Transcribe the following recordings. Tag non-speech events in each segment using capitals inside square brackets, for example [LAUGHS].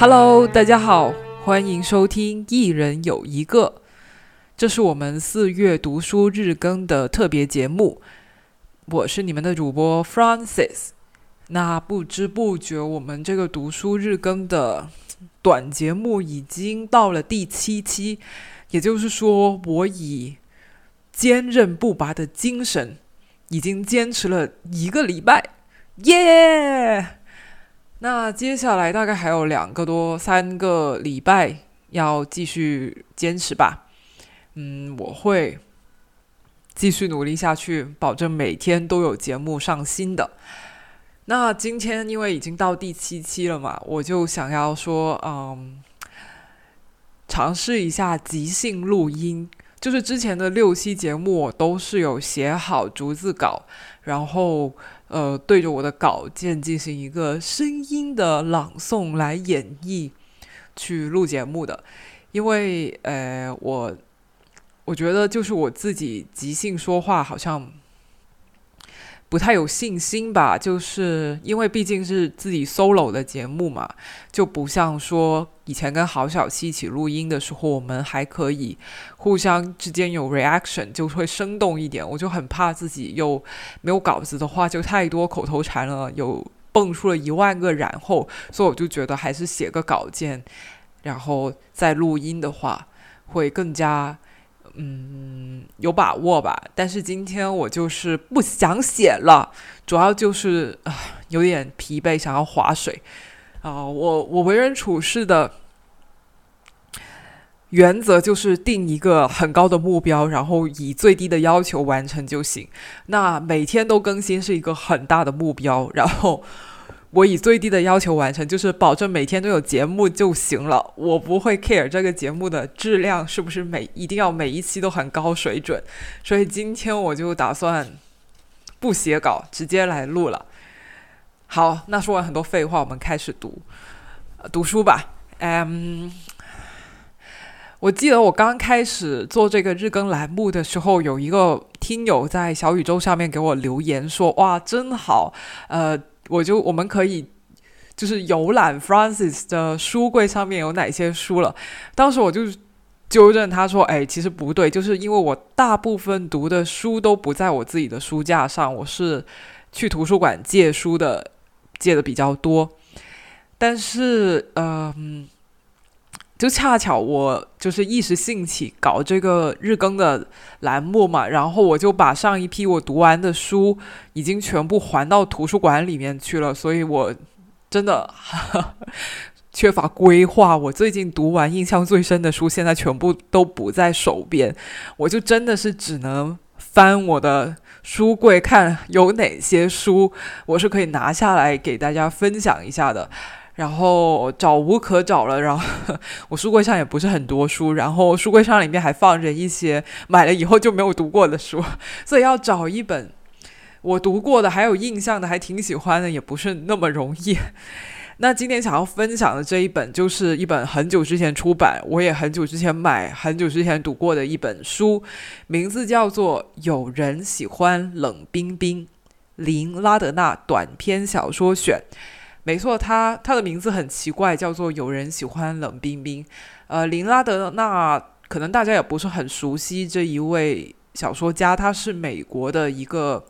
Hello，大家好，欢迎收听《一人有一个》，这是我们四月读书日更的特别节目。我是你们的主播 Francis。那不知不觉，我们这个读书日更的短节目已经到了第七期，也就是说，我以坚韧不拔的精神，已经坚持了一个礼拜，耶！那接下来大概还有两个多三个礼拜要继续坚持吧。嗯，我会继续努力下去，保证每天都有节目上新的。那今天因为已经到第七期了嘛，我就想要说，嗯，尝试一下即兴录音。就是之前的六期节目，我都是有写好逐字稿，然后。呃，对着我的稿件进行一个声音的朗诵来演绎，去录节目的，因为呃，我我觉得就是我自己即兴说话好像。不太有信心吧，就是因为毕竟是自己 solo 的节目嘛，就不像说以前跟郝小七一起录音的时候，我们还可以互相之间有 reaction，就会生动一点。我就很怕自己又没有稿子的话，就太多口头禅了，有蹦出了一万个然后，所以我就觉得还是写个稿件，然后再录音的话会更加。嗯，有把握吧，但是今天我就是不想写了，主要就是啊有点疲惫，想要划水啊。我我为人处事的原则就是定一个很高的目标，然后以最低的要求完成就行。那每天都更新是一个很大的目标，然后。我以最低的要求完成，就是保证每天都有节目就行了。我不会 care 这个节目的质量是不是每一定要每一期都很高水准。所以今天我就打算不写稿，直接来录了。好，那说完很多废话，我们开始读读书吧。嗯，我记得我刚开始做这个日更栏目的时候，有一个听友在小宇宙上面给我留言说：“哇，真好！”呃。我就我们可以就是游览 Francis 的书柜上面有哪些书了。当时我就纠正他说：“哎，其实不对，就是因为我大部分读的书都不在我自己的书架上，我是去图书馆借书的，借的比较多。但是，嗯。”就恰巧我就是一时兴起搞这个日更的栏目嘛，然后我就把上一批我读完的书已经全部还到图书馆里面去了，所以我真的 [LAUGHS] 缺乏规划。我最近读完印象最深的书，现在全部都不在手边，我就真的是只能翻我的书柜看有哪些书我是可以拿下来给大家分享一下的。然后找无可找了，然后 [LAUGHS] 我书柜上也不是很多书，然后书柜上里面还放着一些买了以后就没有读过的书，所以要找一本我读过的还有印象的还挺喜欢的也不是那么容易。那今天想要分享的这一本就是一本很久之前出版，我也很久之前买，很久之前读过的一本书，名字叫做《有人喜欢冷冰冰》，林拉德纳短篇小说选。没错，他他的名字很奇怪，叫做有人喜欢冷冰冰。呃，林拉德纳可能大家也不是很熟悉这一位小说家，他是美国的一个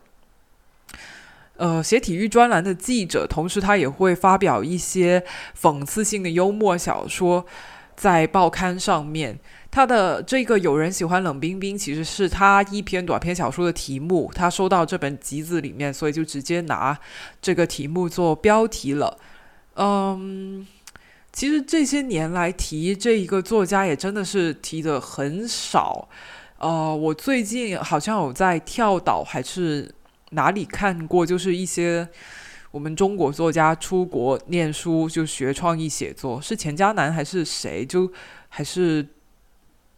呃写体育专栏的记者，同时他也会发表一些讽刺性的幽默小说在报刊上面。他的这个有人喜欢冷冰冰，其实是他一篇短篇小说的题目。他收到这本集子里面，所以就直接拿这个题目做标题了。嗯，其实这些年来提这一个作家也真的是提的很少。呃，我最近好像有在跳岛还是哪里看过，就是一些我们中国作家出国念书就学创意写作，是钱嘉南还是谁？就还是。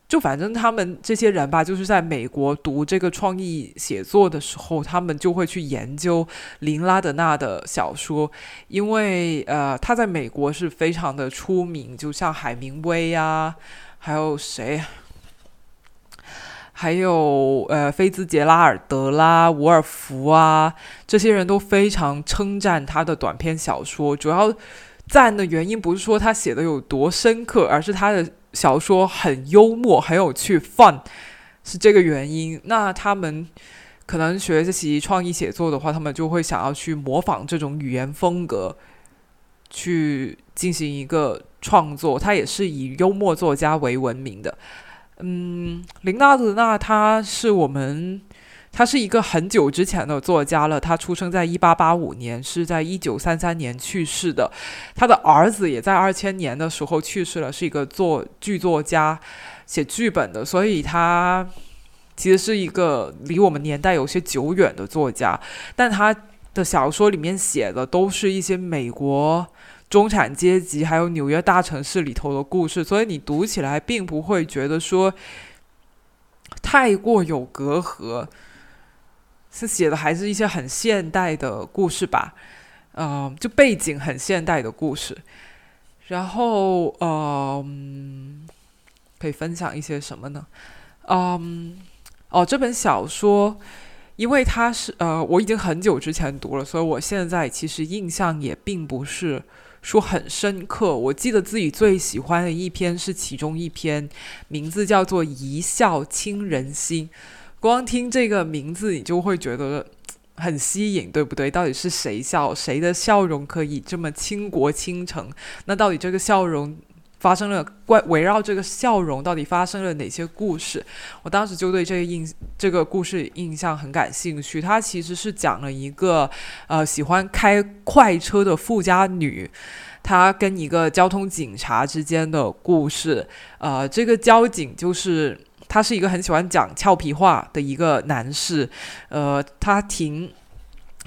就反正他们这些人吧，就是在美国读这个创意写作的时候，他们就会去研究林拉德纳的小说，因为呃，他在美国是非常的出名，就像海明威呀，还有谁，还有呃，菲兹杰拉尔德啦、伍尔夫啊，这些人都非常称赞他的短篇小说，主要。赞的原因不是说他写的有多深刻，而是他的小说很幽默、很有趣，fun 是这个原因。那他们可能学习创意写作的话，他们就会想要去模仿这种语言风格，去进行一个创作。他也是以幽默作家为闻名的。嗯，林纳德纳他是我们。他是一个很久之前的作家了，他出生在一八八五年，是在一九三三年去世的。他的儿子也在二千年的时候去世了，是一个作剧作家，写剧本的。所以他其实是一个离我们年代有些久远的作家。但他的小说里面写的都是一些美国中产阶级还有纽约大城市里头的故事，所以你读起来并不会觉得说太过有隔阂。是写的还是一些很现代的故事吧，嗯，就背景很现代的故事，然后嗯，可以分享一些什么呢？嗯，哦，这本小说，因为它是呃，我已经很久之前读了，所以我现在其实印象也并不是说很深刻。我记得自己最喜欢的一篇是其中一篇，名字叫做《一笑倾人心》。光听这个名字，你就会觉得很吸引，对不对？到底是谁笑？谁的笑容可以这么倾国倾城？那到底这个笑容发生了关围绕这个笑容到底发生了哪些故事？我当时就对这个印这个故事印象很感兴趣。它其实是讲了一个呃喜欢开快车的富家女，她跟一个交通警察之间的故事。呃，这个交警就是。他是一个很喜欢讲俏皮话的一个男士，呃，他挺，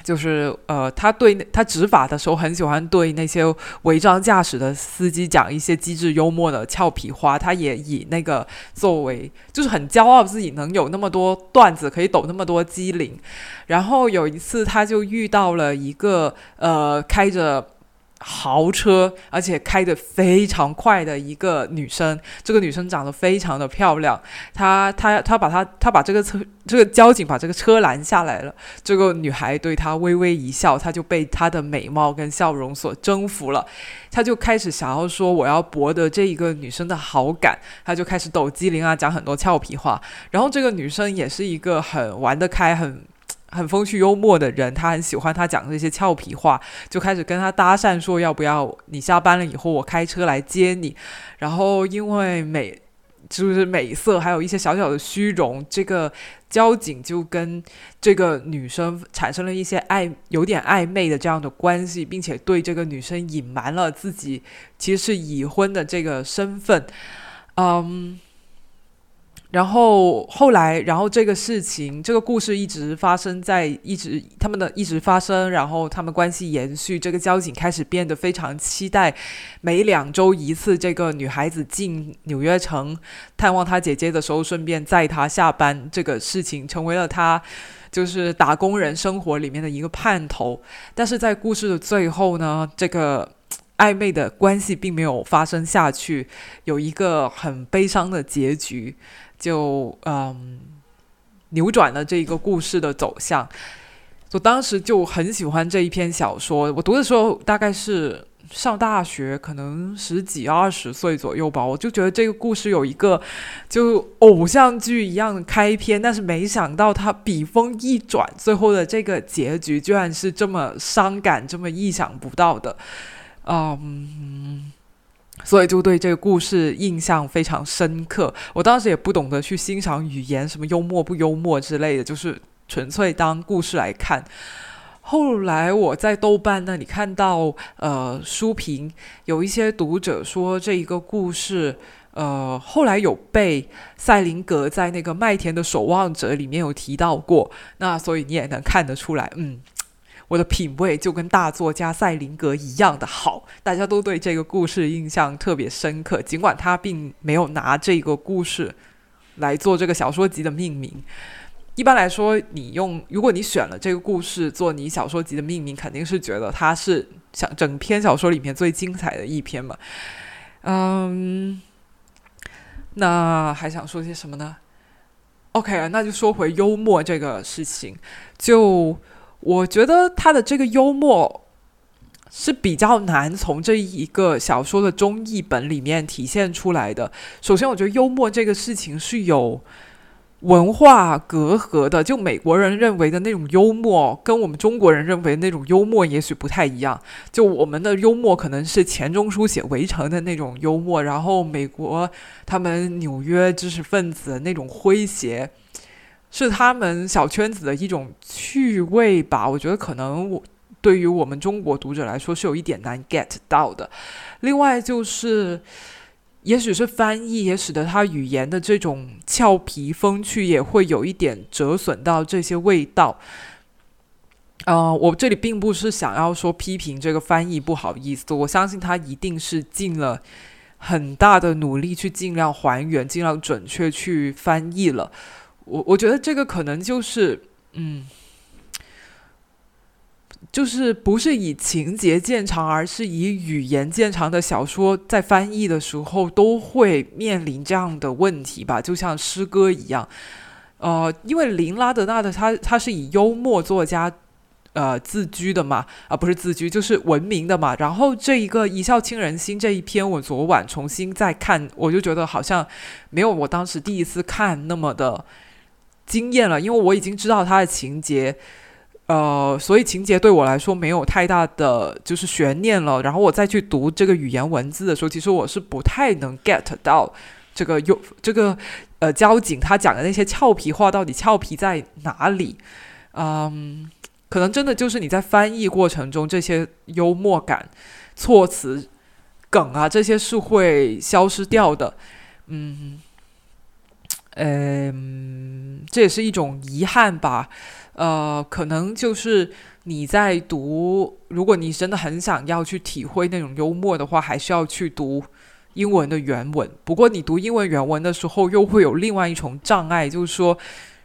就是呃，他对他执法的时候很喜欢对那些违章驾驶的司机讲一些机智幽默的俏皮话。他也以那个作为，就是很骄傲自己能有那么多段子，可以抖那么多机灵。然后有一次，他就遇到了一个呃，开着。豪车，而且开得非常快的一个女生，这个女生长得非常的漂亮。她她她把她她把这个车这个交警把这个车拦下来了。这个女孩对她微微一笑，她就被她的美貌跟笑容所征服了。她就开始想要说我要博得这一个女生的好感，她就开始抖机灵啊，讲很多俏皮话。然后这个女生也是一个很玩得开很。很风趣幽默的人，他很喜欢他讲的这些俏皮话，就开始跟他搭讪，说要不要你下班了以后我开车来接你。然后因为美就是美色，还有一些小小的虚荣，这个交警就跟这个女生产生了一些暧有点暧昧的这样的关系，并且对这个女生隐瞒了自己其实是已婚的这个身份，嗯。然后后来，然后这个事情，这个故事一直发生在一直他们的一直发生，然后他们关系延续。这个交警开始变得非常期待每两周一次，这个女孩子进纽约城探望她姐姐的时候，顺便载她下班。这个事情成为了他就是打工人生活里面的一个盼头。但是在故事的最后呢，这个暧昧的关系并没有发生下去，有一个很悲伤的结局。就嗯，扭转了这一个故事的走向。我当时就很喜欢这一篇小说。我读的时候大概是上大学，可能十几二十岁左右吧。我就觉得这个故事有一个就偶像剧一样开篇，但是没想到它笔锋一转，最后的这个结局居然是这么伤感，这么意想不到的。嗯。所以就对这个故事印象非常深刻。我当时也不懂得去欣赏语言，什么幽默不幽默之类的，就是纯粹当故事来看。后来我在豆瓣那里看到，呃，书评有一些读者说这一个故事，呃，后来有被赛林格在那个《麦田的守望者》里面有提到过。那所以你也能看得出来，嗯。我的品味就跟大作家赛林格一样的好，大家都对这个故事印象特别深刻。尽管他并没有拿这个故事来做这个小说集的命名。一般来说，你用如果你选了这个故事做你小说集的命名，肯定是觉得它是想整篇小说里面最精彩的一篇嘛。嗯，那还想说些什么呢？OK，那就说回幽默这个事情，就。我觉得他的这个幽默，是比较难从这一个小说的中译本里面体现出来的。首先，我觉得幽默这个事情是有文化隔阂的，就美国人认为的那种幽默，跟我们中国人认为那种幽默也许不太一样。就我们的幽默可能是钱钟书写《围城》的那种幽默，然后美国他们纽约知识分子那种诙谐，是他们小圈子的一种趣味吧。我觉得可能我。对于我们中国读者来说是有一点难 get 到的。另外就是，也许是翻译也使得他语言的这种俏皮风趣也会有一点折损到这些味道。呃，我这里并不是想要说批评这个翻译不好意思，我相信他一定是尽了很大的努力去尽量还原、尽量准确去翻译了。我我觉得这个可能就是嗯。就是不是以情节见长，而是以语言见长的小说，在翻译的时候都会面临这样的问题吧？就像诗歌一样，呃，因为林拉德纳的他他是以幽默作家呃自居的嘛，啊不是自居就是闻名的嘛。然后这一个一笑倾人心这一篇，我昨晚重新再看，我就觉得好像没有我当时第一次看那么的惊艳了，因为我已经知道它的情节。呃，所以情节对我来说没有太大的就是悬念了。然后我再去读这个语言文字的时候，其实我是不太能 get 到这个有这个呃交警他讲的那些俏皮话到底俏皮在哪里。嗯，可能真的就是你在翻译过程中这些幽默感、措辞、梗啊这些是会消失掉的。嗯，嗯，这也是一种遗憾吧。呃，可能就是你在读，如果你真的很想要去体会那种幽默的话，还是要去读英文的原文。不过你读英文原文的时候，又会有另外一重障碍，就是说，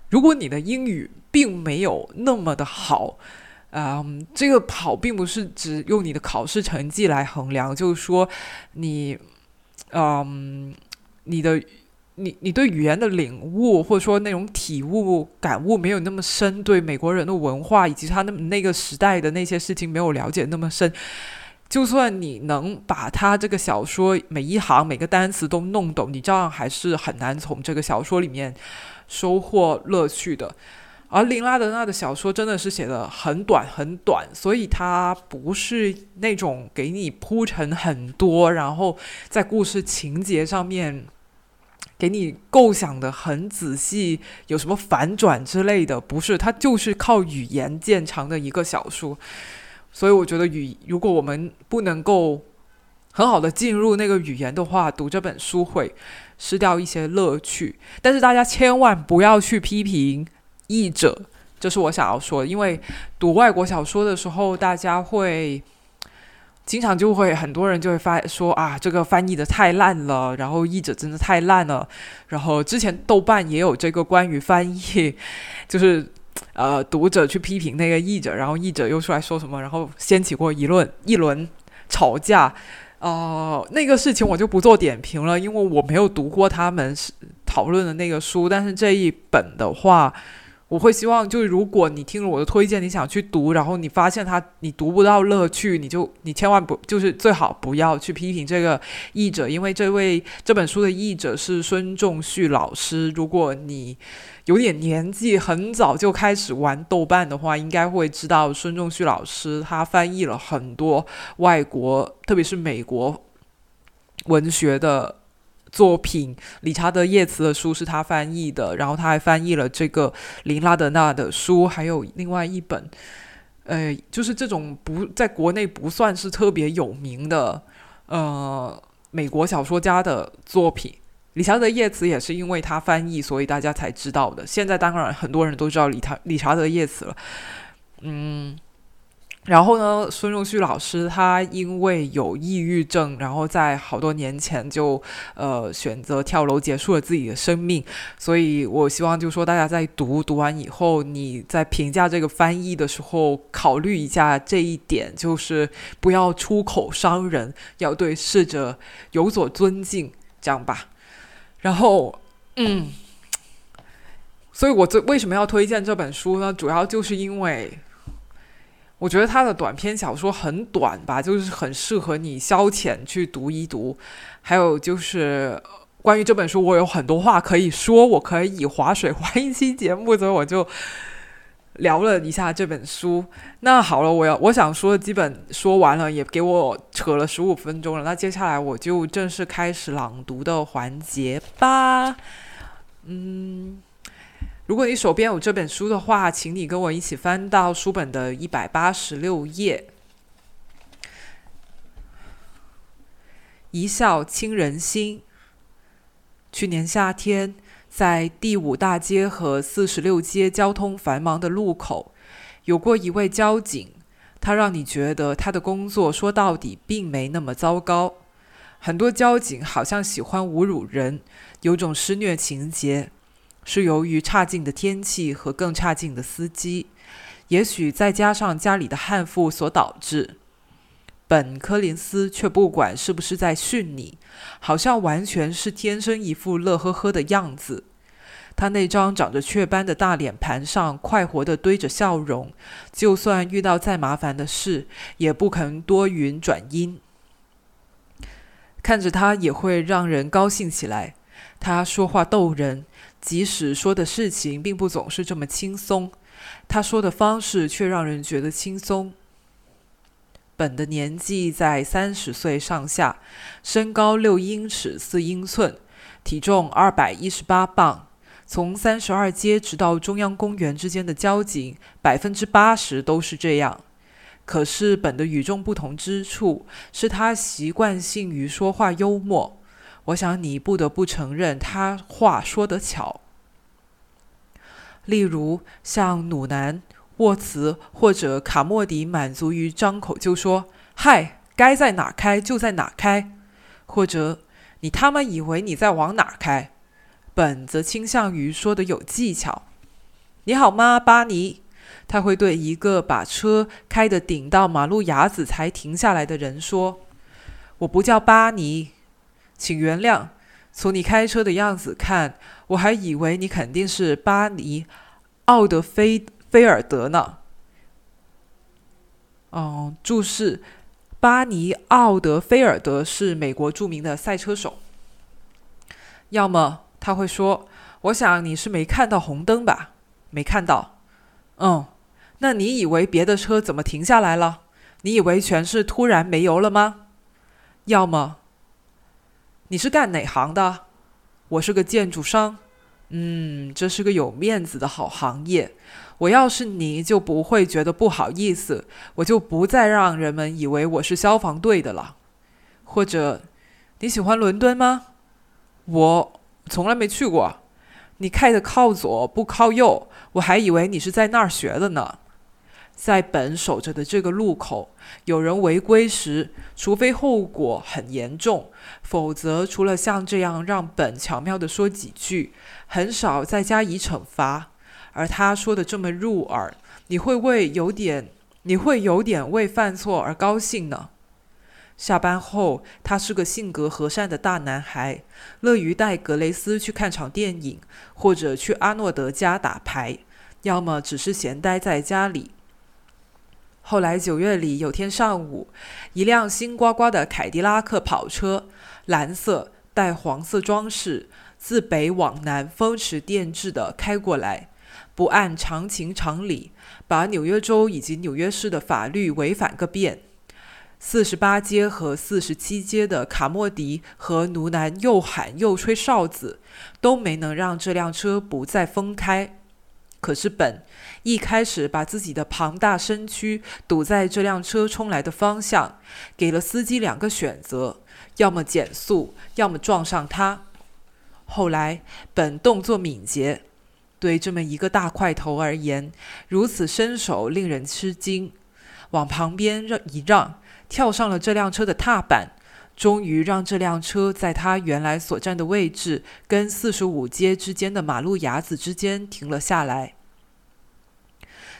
如果你的英语并没有那么的好，嗯，这个好并不是只用你的考试成绩来衡量，就是说你，嗯，你的。你你对语言的领悟，或者说那种体悟、感悟没有那么深，对美国人的文化以及他那那个时代的那些事情没有了解那么深，就算你能把他这个小说每一行每个单词都弄懂，你照样还是很难从这个小说里面收获乐趣的。而林拉德纳的小说真的是写的很短很短，所以它不是那种给你铺陈很多，然后在故事情节上面。给你构想的很仔细，有什么反转之类的？不是，它就是靠语言见长的一个小说。所以我觉得语，如果我们不能够很好的进入那个语言的话，读这本书会失掉一些乐趣。但是大家千万不要去批评译者，这是我想要说的。因为读外国小说的时候，大家会。经常就会很多人就会发说啊，这个翻译的太烂了，然后译者真的太烂了。然后之前豆瓣也有这个关于翻译，[LAUGHS] 就是呃读者去批评那个译者，然后译者又出来说什么，然后掀起过一轮一轮吵架。呃，那个事情我就不做点评了，因为我没有读过他们是讨论的那个书，但是这一本的话。我会希望，就是如果你听了我的推荐，你想去读，然后你发现他你读不到乐趣，你就你千万不就是最好不要去批评这个译者，因为这位这本书的译者是孙仲旭老师。如果你有点年纪，很早就开始玩豆瓣的话，应该会知道孙仲旭老师他翻译了很多外国，特别是美国文学的。作品，理查德·叶茨的书是他翻译的，然后他还翻译了这个林拉德纳的书，还有另外一本，呃，就是这种不在国内不算是特别有名的，呃，美国小说家的作品。理查德·叶茨也是因为他翻译，所以大家才知道的。现在当然很多人都知道理查理查德·叶茨了，嗯。然后呢，孙仲旭老师他因为有抑郁症，然后在好多年前就呃选择跳楼结束了自己的生命。所以我希望就说，大家在读读完以后，你在评价这个翻译的时候，考虑一下这一点，就是不要出口伤人，要对逝者有所尊敬，这样吧。然后，嗯，所以我这为什么要推荐这本书呢？主要就是因为。我觉得他的短篇小说很短吧，就是很适合你消遣去读一读。还有就是关于这本书，我有很多话可以说，我可以划水划一期节目，所以我就聊了一下这本书。那好了，我要我想说基本说完了，也给我扯了十五分钟了。那接下来我就正式开始朗读的环节吧。嗯。如果你手边有这本书的话，请你跟我一起翻到书本的一百八十六页。一笑倾人心。去年夏天，在第五大街和四十六街交通繁忙的路口，有过一位交警，他让你觉得他的工作说到底并没那么糟糕。很多交警好像喜欢侮辱人，有种施虐情节。是由于差劲的天气和更差劲的司机，也许再加上家里的悍妇所导致。本·柯林斯却不管是不是在训你，好像完全是天生一副乐呵呵的样子。他那张长着雀斑的大脸盘上快活地堆着笑容，就算遇到再麻烦的事，也不肯多云转阴。看着他也会让人高兴起来。他说话逗人。即使说的事情并不总是这么轻松，他说的方式却让人觉得轻松。本的年纪在三十岁上下，身高六英尺四英寸，体重二百一十八磅。从三十二街直到中央公园之间的交警，百分之八十都是这样。可是本的与众不同之处，是他习惯性于说话幽默。我想你不得不承认，他话说得巧。例如，像努南、沃茨或者卡莫迪，满足于张口就说“嗨，该在哪开就在哪开”，或者“你他妈以为你在往哪开”。本则倾向于说的有技巧。“你好吗，巴尼？”他会对一个把车开得顶到马路牙子才停下来的人说：“我不叫巴尼。”请原谅，从你开车的样子看，我还以为你肯定是巴尼·奥德菲菲尔德呢。哦，注释：巴尼·奥德菲尔德是美国著名的赛车手。要么他会说：“我想你是没看到红灯吧？没看到。嗯，那你以为别的车怎么停下来了？你以为全是突然没油了吗？要么。”你是干哪行的？我是个建筑商。嗯，这是个有面子的好行业。我要是你就不会觉得不好意思，我就不再让人们以为我是消防队的了。或者，你喜欢伦敦吗？我从来没去过。你开的靠左不靠右，我还以为你是在那儿学的呢。在本守着的这个路口，有人违规时，除非后果很严重，否则除了像这样让本巧妙地说几句，很少再加以惩罚。而他说的这么入耳，你会为有点，你会有点为犯错而高兴呢。下班后，他是个性格和善的大男孩，乐于带格雷斯去看场电影，或者去阿诺德家打牌，要么只是闲待在家里。后来九月里有天上午，一辆新刮刮的凯迪拉克跑车，蓝色带黄色装饰，自北往南风驰电掣地开过来，不按常情常理，把纽约州以及纽约市的法律违反个遍。四十八街和四十七街的卡莫迪和奴男又喊又吹哨子，都没能让这辆车不再封开。可是本。一开始把自己的庞大身躯堵在这辆车冲来的方向，给了司机两个选择：要么减速，要么撞上他。后来本动作敏捷，对这么一个大块头而言，如此身手令人吃惊。往旁边让一让，跳上了这辆车的踏板，终于让这辆车在他原来所站的位置跟四十五街之间的马路牙子之间停了下来。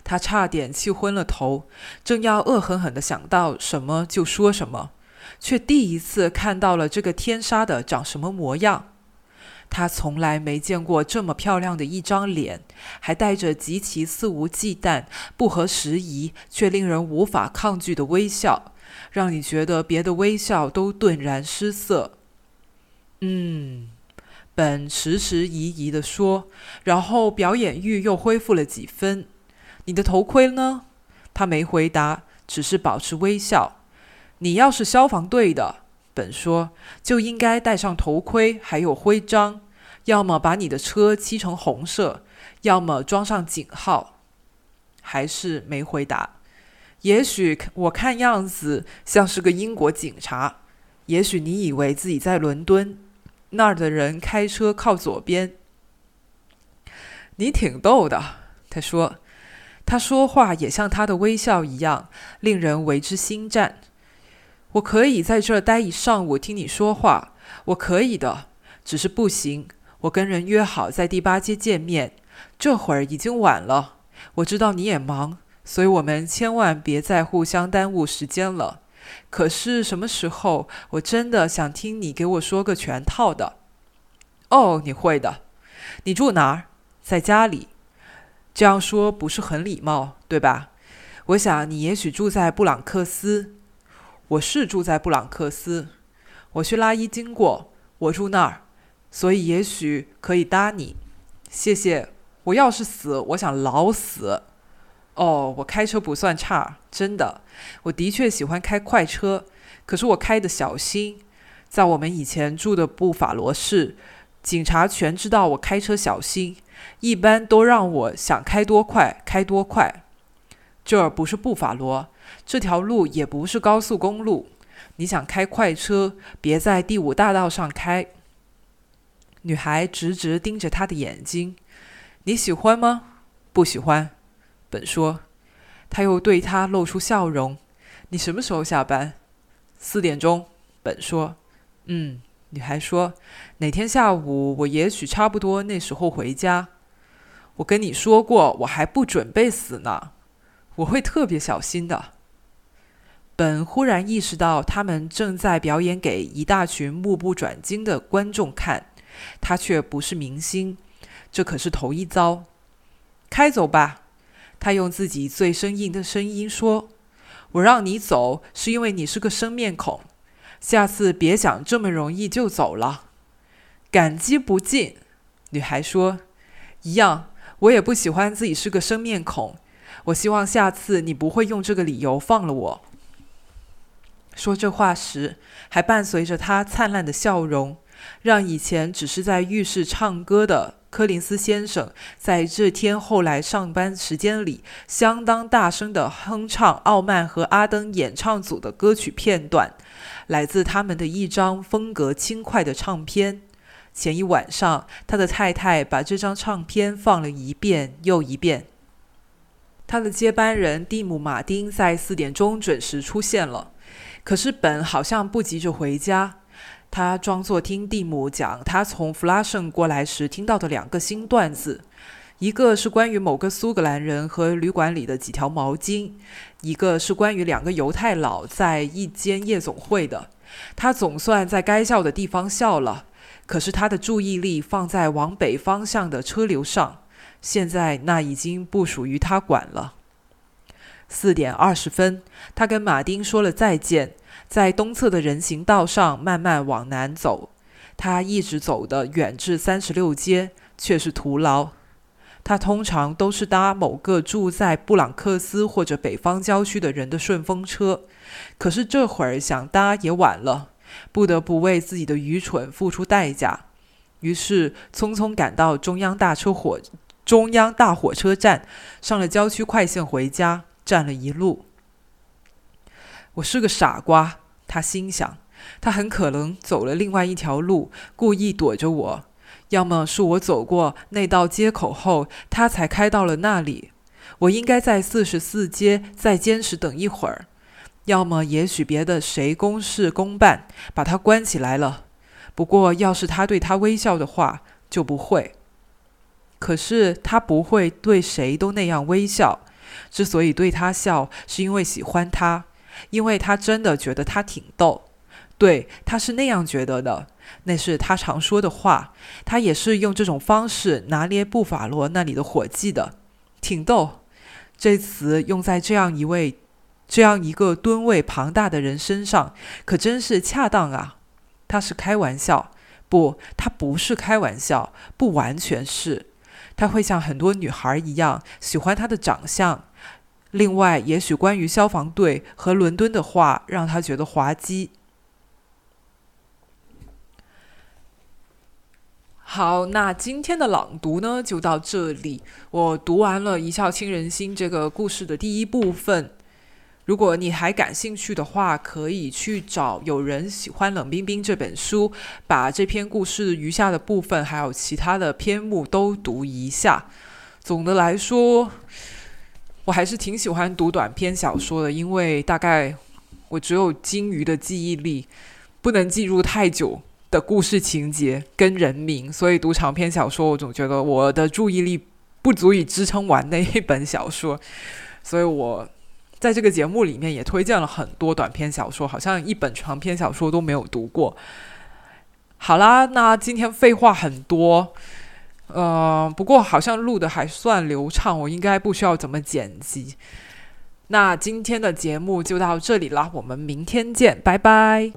他差点气昏了头，正要恶狠狠地想到什么就说什么，却第一次看到了这个天杀的长什么模样。他从来没见过这么漂亮的一张脸，还带着极其肆无忌惮、不合时宜却令人无法抗拒的微笑，让你觉得别的微笑都顿然失色。嗯，本迟迟疑疑地说，然后表演欲又恢复了几分。你的头盔呢？他没回答，只是保持微笑。你要是消防队的。本说就应该戴上头盔，还有徽章，要么把你的车漆成红色，要么装上警号。还是没回答。也许我看样子像是个英国警察。也许你以为自己在伦敦，那儿的人开车靠左边。你挺逗的，他说。他说话也像他的微笑一样，令人为之心颤。我可以在这儿待一上午听你说话，我可以的，只是不行。我跟人约好在第八街见面，这会儿已经晚了。我知道你也忙，所以我们千万别再互相耽误时间了。可是什么时候，我真的想听你给我说个全套的。哦，你会的。你住哪儿？在家里。这样说不是很礼貌，对吧？我想你也许住在布朗克斯。我是住在布朗克斯，我去拉伊经过，我住那儿，所以也许可以搭你。谢谢。我要是死，我想老死。哦，我开车不算差，真的。我的确喜欢开快车，可是我开的小心。在我们以前住的布法罗市，警察全知道我开车小心，一般都让我想开多快开多快。这儿不是布法罗。这条路也不是高速公路，你想开快车，别在第五大道上开。女孩直直盯着他的眼睛，你喜欢吗？不喜欢。本说，他又对他露出笑容。你什么时候下班？四点钟。本说，嗯。女孩说，哪天下午我也许差不多那时候回家。我跟你说过，我还不准备死呢，我会特别小心的。本忽然意识到，他们正在表演给一大群目不转睛的观众看，他却不是明星，这可是头一遭。开走吧，他用自己最生硬的声音说：“我让你走，是因为你是个生面孔。下次别想这么容易就走了。”感激不尽，女孩说：“一样，我也不喜欢自己是个生面孔。我希望下次你不会用这个理由放了我。”说这话时，还伴随着他灿烂的笑容，让以前只是在浴室唱歌的柯林斯先生，在这天后来上班时间里，相当大声地哼唱傲曼和阿登演唱组的歌曲片段，来自他们的一张风格轻快的唱片。前一晚上，他的太太把这张唱片放了一遍又一遍。他的接班人蒂姆·马丁在四点钟准时出现了。可是本好像不急着回家，他装作听蒂姆讲他从弗拉圣过来时听到的两个新段子，一个是关于某个苏格兰人和旅馆里的几条毛巾，一个是关于两个犹太佬在一间夜总会的。他总算在该笑的地方笑了，可是他的注意力放在往北方向的车流上，现在那已经不属于他管了。四点二十分，他跟马丁说了再见，在东侧的人行道上慢慢往南走。他一直走的远至三十六街，却是徒劳。他通常都是搭某个住在布朗克斯或者北方郊区的人的顺风车，可是这会儿想搭也晚了，不得不为自己的愚蠢付出代价。于是匆匆赶到中央大车火中央大火车站，上了郊区快线回家。站了一路，我是个傻瓜，他心想。他很可能走了另外一条路，故意躲着我；要么是我走过那道街口后，他才开到了那里。我应该在四十四街再坚持等一会儿；要么也许别的谁公事公办，把他关起来了。不过，要是他对他微笑的话，就不会。可是他不会对谁都那样微笑。之所以对他笑，是因为喜欢他，因为他真的觉得他挺逗。对，他是那样觉得的，那是他常说的话。他也是用这种方式拿捏布法罗那里的伙计的，挺逗。这词用在这样一位、这样一个吨位庞大的人身上，可真是恰当啊。他是开玩笑，不，他不是开玩笑，不完全是。他会像很多女孩一样喜欢他的长相。另外，也许关于消防队和伦敦的话，让他觉得滑稽。好，那今天的朗读呢，就到这里。我读完了《一笑倾人心》这个故事的第一部分。如果你还感兴趣的话，可以去找《有人喜欢冷冰冰》这本书，把这篇故事余下的部分还有其他的篇目都读一下。总的来说，我还是挺喜欢读短篇小说的，因为大概我只有金鱼的记忆力，不能记住太久的故事情节跟人名，所以读长篇小说，我总觉得我的注意力不足以支撑完那一本小说，所以我。在这个节目里面也推荐了很多短篇小说，好像一本长篇小说都没有读过。好啦，那今天废话很多，呃，不过好像录的还算流畅，我应该不需要怎么剪辑。那今天的节目就到这里了，我们明天见，拜拜。